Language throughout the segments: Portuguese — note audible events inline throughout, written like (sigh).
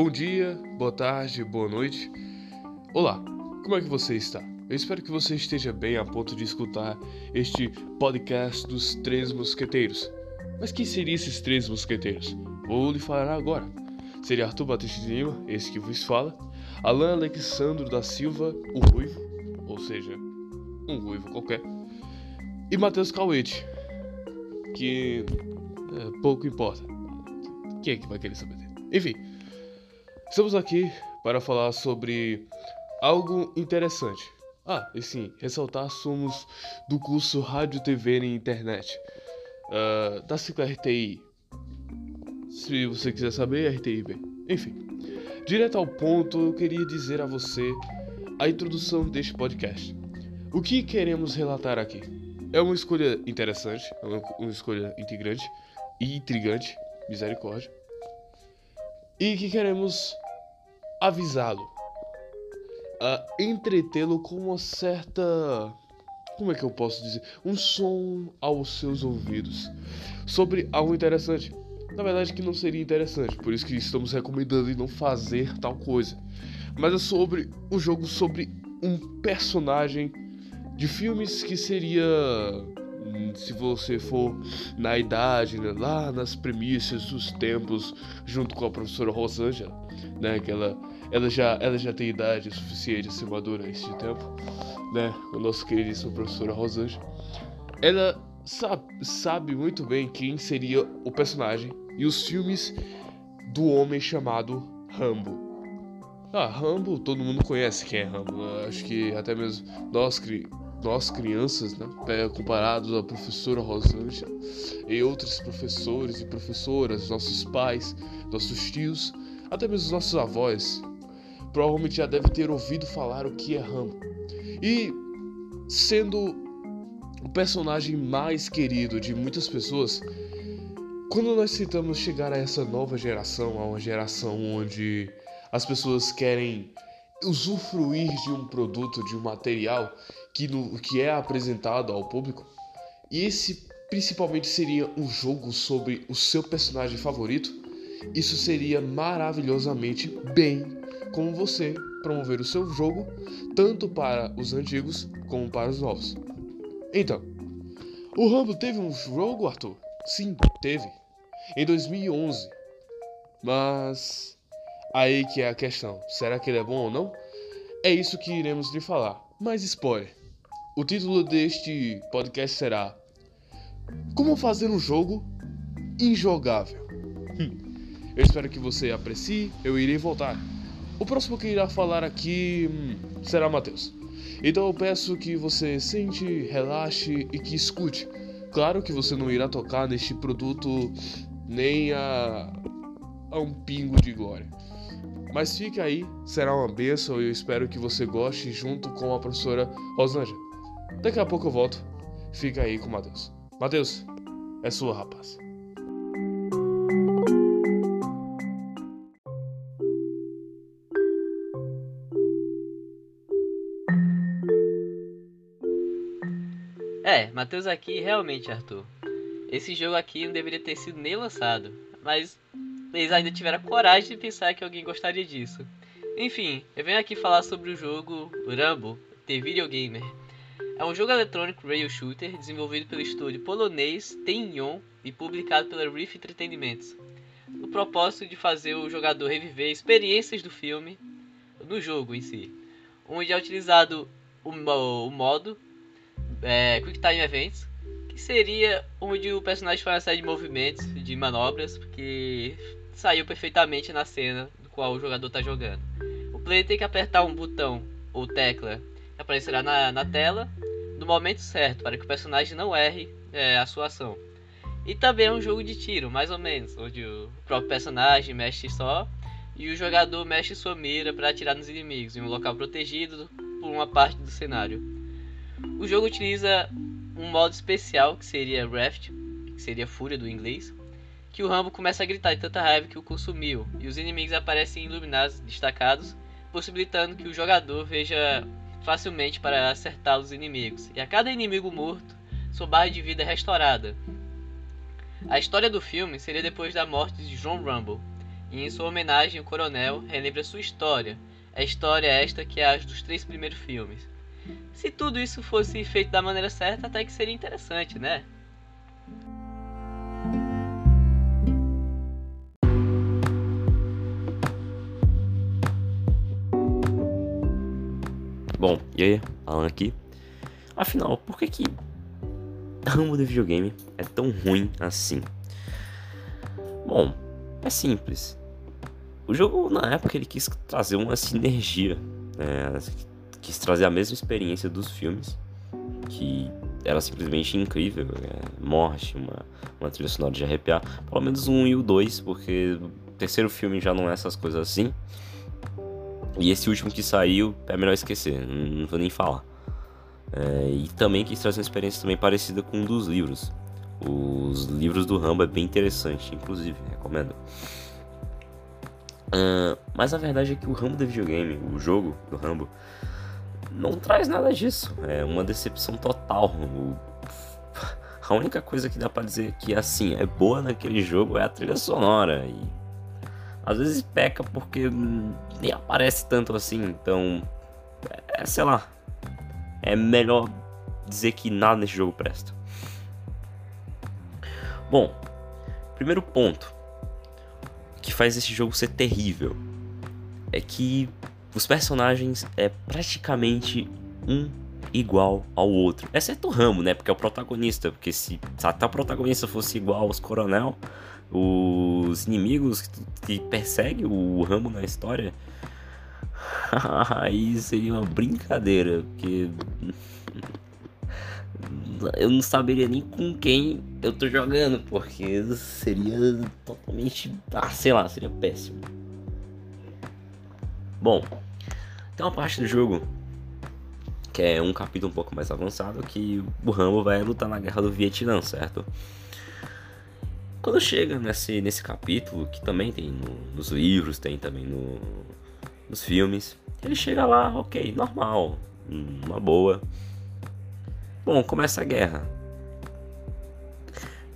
Bom dia, boa tarde, boa noite. Olá, como é que você está? Eu espero que você esteja bem a ponto de escutar este podcast dos Três Mosqueteiros. Mas quem seriam esses Três Mosqueteiros? Vou lhe falar agora. Seria Arthur Batista de Lima, esse que vos fala, Alan Alexandro da Silva, o Ruivo, ou seja, um ruivo qualquer, e Matheus Cauete, que é, pouco importa. Quem é que vai querer saber dele? Enfim, estamos aqui para falar sobre algo interessante. Ah, e sim, ressaltar somos do curso Rádio, TV e Internet uh, da cicla RTI. Se você quiser saber, RTI bem. Enfim, direto ao ponto, eu queria dizer a você a introdução deste podcast. O que queremos relatar aqui? É uma escolha interessante, é uma, uma escolha integrante e intrigante, misericórdia, e que queremos avisá-lo, a entretê-lo com uma certa. Como é que eu posso dizer? Um som aos seus ouvidos sobre algo interessante. Na verdade, que não seria interessante, por isso que estamos recomendando não fazer tal coisa. Mas é sobre um jogo sobre um personagem de filmes que seria se você for na idade, né, lá nas premissas dos tempos, junto com a professora Rosângela, né, que ela, ela, já, ela já tem idade suficiente a ser madura a este tempo, né, o nosso queridíssimo professora Rosângela, ela sabe, sabe muito bem quem seria o personagem e os filmes do homem chamado Rambo. Ah, Rambo, todo mundo conhece quem é Rambo. Acho que até mesmo nós, nós crianças, né, comparados à professora Rosângela e outros professores e professoras, nossos pais, nossos tios, até mesmo os nossos avós, provavelmente já devem ter ouvido falar o que é Rambo. E sendo o personagem mais querido de muitas pessoas, quando nós tentamos chegar a essa nova geração, a uma geração onde as pessoas querem usufruir de um produto, de um material que, no, que é apresentado ao público. E esse principalmente seria um jogo sobre o seu personagem favorito. Isso seria maravilhosamente bem como você promover o seu jogo tanto para os antigos como para os novos. Então, o Rambo teve um jogo, Arthur? Sim, teve. Em 2011. Mas Aí que é a questão: será que ele é bom ou não? É isso que iremos lhe falar. Mas spoiler: o título deste podcast será Como fazer um jogo injogável. Hum. Eu espero que você aprecie, eu irei voltar. O próximo que irá falar aqui hum, será Matheus. Então eu peço que você sente, relaxe e que escute. Claro que você não irá tocar neste produto nem a, a um pingo de glória. Mas fique aí, será uma benção e eu espero que você goste junto com a professora Rosângela. Daqui a pouco eu volto. Fica aí com o Matheus. Matheus, é sua, rapaz. É, Matheus aqui realmente, Arthur. Esse jogo aqui não deveria ter sido nem lançado, mas eles ainda tiveram coragem de pensar que alguém gostaria disso. Enfim, eu venho aqui falar sobre o jogo Rambo The Video Gamer. É um jogo eletrônico rail shooter desenvolvido pelo estúdio polonês Tenyon e publicado pela Reef Entertainment. O propósito de fazer o jogador reviver experiências do filme no jogo em si, onde é utilizado o, o modo é, Quick Time Events, que seria onde o personagem faz uma série de movimentos, de manobras, porque saiu perfeitamente na cena do qual o jogador está jogando. O player tem que apertar um botão ou tecla que aparecerá na, na tela no momento certo para que o personagem não erre é, a sua ação. E também é um jogo de tiro, mais ou menos, onde o próprio personagem mexe só e o jogador mexe sua mira para atirar nos inimigos em um local protegido por uma parte do cenário. O jogo utiliza um modo especial que seria Raft, que seria Fúria do inglês, que o Rambo começa a gritar de tanta raiva que o consumiu, e os inimigos aparecem iluminados, destacados, possibilitando que o jogador veja facilmente para acertar os inimigos. E a cada inimigo morto, sua barra de vida é restaurada. A história do filme seria depois da morte de John Rumble, e em sua homenagem o coronel relembra sua história, a história esta que é a dos três primeiros filmes. Se tudo isso fosse feito da maneira certa, até que seria interessante, né? Bom, e aí, Alan aqui. Afinal, por que que ramo do videogame é tão ruim assim? Bom, é simples. O jogo, na época, ele quis trazer uma sinergia, né? quis trazer a mesma experiência dos filmes, que era simplesmente incrível. É, morte, uma, uma trilha sonora de arrepiar. Pelo menos um e o dois, porque o terceiro filme já não é essas coisas assim. E esse último que saiu, é melhor esquecer, não, vou nem falar. É, e também quis trazer uma experiência também parecida com um dos livros. Os livros do Rambo é bem interessante, inclusive, recomendo. Uh, mas a verdade é que o Rambo do videogame, o jogo do Rambo, não traz nada disso. É uma decepção total. O... (laughs) A única coisa que dá pra dizer que assim é boa naquele jogo é a trilha sonora. E às vezes peca porque nem aparece tanto assim, então. É, sei lá. É melhor dizer que nada nesse jogo presta. Bom, primeiro ponto que faz esse jogo ser terrível é que os personagens é praticamente um igual ao outro. Exceto o Ramo, né? Porque é o protagonista. Porque se, até o protagonista fosse igual aos coronel, os inimigos que perseguem o Ramo na história. (laughs) Aí seria uma brincadeira, porque (laughs) eu não saberia nem com quem eu tô jogando, porque seria totalmente, ah, sei lá, seria péssimo. Bom, tem uma parte do jogo que é um capítulo um pouco mais avançado que o Rambo vai lutar na guerra do Vietnã, certo? Quando chega nesse, nesse capítulo, que também tem no, nos livros, tem também no, nos filmes, ele chega lá, ok, normal, uma boa. Bom, começa a guerra.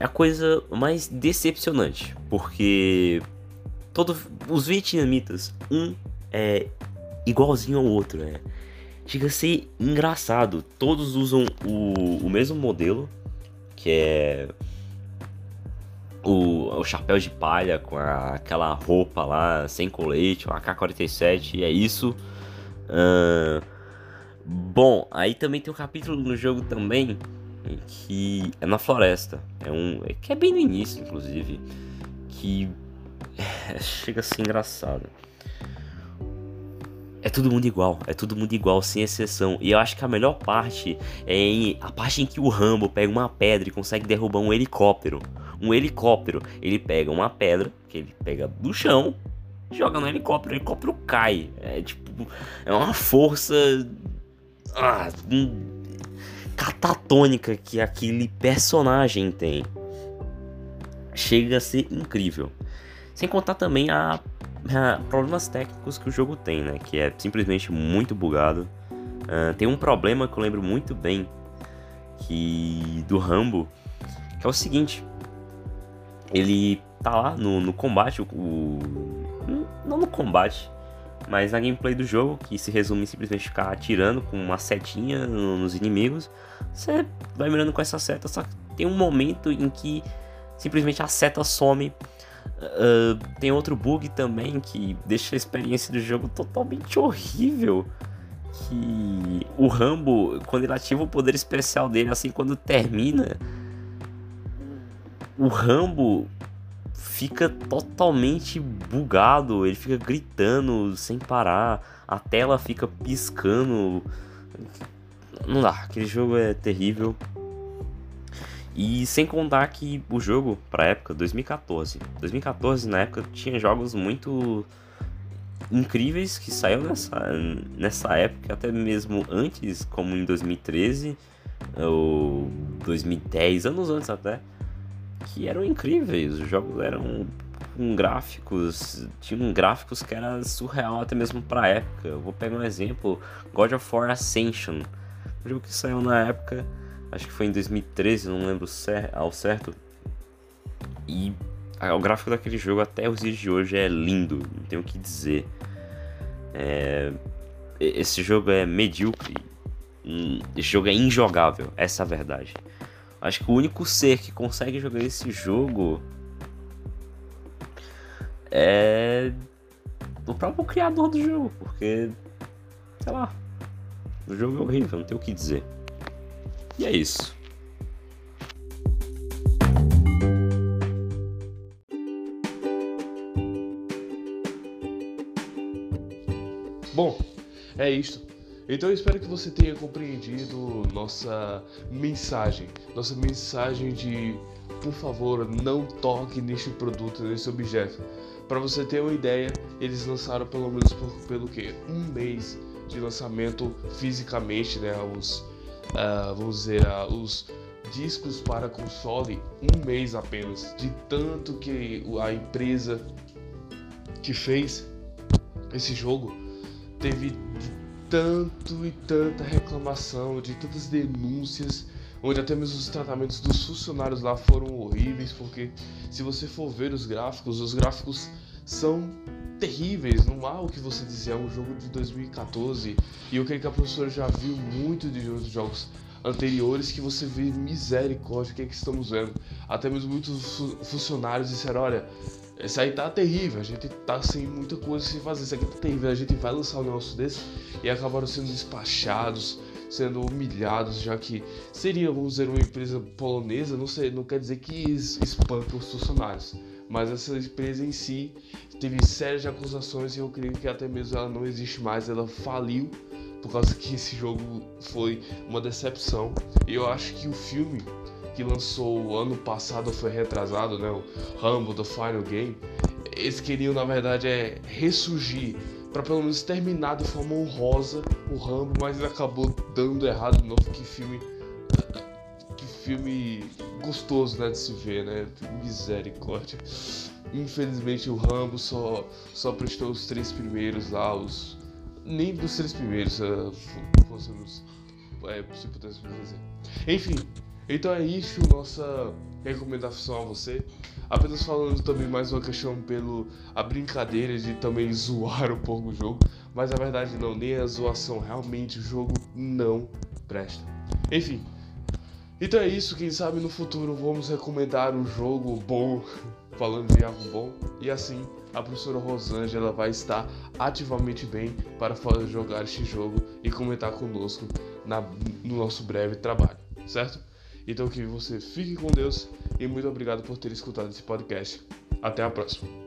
É a coisa mais decepcionante, porque todos os vietnamitas, um é igualzinho ao outro, né? Chega a ser engraçado. Todos usam o, o mesmo modelo, que é o, o chapéu de palha com a, aquela roupa lá sem colete, o AK-47, e é isso. Uh, bom, aí também tem um capítulo no jogo também que é na floresta. É um que é bem no início, inclusive, que (laughs) chega a ser engraçado. É todo mundo igual, é todo mundo igual, sem exceção. E eu acho que a melhor parte é em, a parte em que o Rambo pega uma pedra e consegue derrubar um helicóptero um helicóptero. Ele pega uma pedra, que ele pega do chão, joga no helicóptero, o helicóptero cai. É tipo, é uma força ah, catatônica que aquele personagem tem. Chega a ser incrível. Sem contar também a, a problemas técnicos que o jogo tem, né? Que é simplesmente muito bugado. Uh, tem um problema que eu lembro muito bem que do Rambo, que é o seguinte: ele tá lá no, no combate, o, o, não no combate, mas na gameplay do jogo, que se resume em simplesmente ficar atirando com uma setinha nos inimigos. Você vai mirando com essa seta, só que tem um momento em que simplesmente a seta some. Uh, tem outro bug também que deixa a experiência do jogo totalmente horrível. Que o Rambo, quando ele ativa o poder especial dele, assim, quando termina, o Rambo fica totalmente bugado, ele fica gritando sem parar, a tela fica piscando. Não dá, aquele jogo é terrível. E sem contar que o jogo, pra época, 2014. 2014, na época, tinha jogos muito incríveis que saíram nessa, nessa época, até mesmo antes, como em 2013 ou 2010, anos antes até que eram incríveis. Os jogos eram com gráficos, tinham gráficos que era surreal até mesmo pra época. Eu vou pegar um exemplo, God of War Ascension, um jogo que saiu na época, acho que foi em 2013, não lembro ao certo. E o gráfico daquele jogo até os dias de hoje é lindo, não tenho o que dizer. É, esse jogo é medíocre. Hum, esse jogo é injogável, essa é a verdade. Acho que o único ser que consegue jogar esse jogo é o próprio criador do jogo, porque sei lá, o jogo é horrível, não tem o que dizer. E é isso. Bom, é isto. Então eu espero que você tenha compreendido nossa mensagem, nossa mensagem de por favor, não toque neste produto, nesse objeto. Para você ter uma ideia, eles lançaram pelo menos por, pelo que um mês de lançamento fisicamente, né? Os, uh, vamos dizer, uh, os discos para console, um mês apenas. De tanto que a empresa que fez esse jogo teve tanto e tanta reclamação, de tantas denúncias, onde até mesmo os tratamentos dos funcionários lá foram horríveis, porque se você for ver os gráficos, os gráficos são terríveis, não há o que você dizer, é um jogo de 2014 e eu creio que a professora já viu muito de outros jogos anteriores que você vê misericórdia, o que é que estamos vendo. Até mesmo muitos funcionários disseram, olha, esse aí tá terrível, a gente tá sem muita coisa sem fazer, isso aqui tá terrível, a gente vai lançar um negócio desse e acabaram sendo despachados, sendo humilhados, já que seria, vamos dizer, uma empresa polonesa, não, sei, não quer dizer que espanca os funcionários mas essa empresa em si teve sérias acusações e eu creio que até mesmo ela não existe mais, ela faliu por causa que esse jogo foi uma decepção. Eu acho que o filme que lançou ano passado foi retrasado, né, o Rambo The Final Game, eles queriam na verdade é ressurgir para pelo menos terminar de forma honrosa o Rambo, mas acabou dando errado de novo que filme filme gostoso né, de se ver, né? Misericórdia. Infelizmente o Rambo só, só prestou os três primeiros lá, os. Nem dos três primeiros, uh, fossemos. É, se pudesse dizer. Enfim, então é isso, nossa recomendação a você. Apenas falando também mais uma questão pelo a brincadeira de também zoar um pouco o jogo, mas a verdade não, nem a zoação, realmente o jogo não presta. Enfim, então é isso, quem sabe no futuro vamos recomendar um jogo bom, (laughs) falando de algo bom, e assim a professora Rosângela vai estar ativamente bem para jogar este jogo e comentar conosco na, no nosso breve trabalho, certo? Então que você fique com Deus e muito obrigado por ter escutado esse podcast. Até a próxima.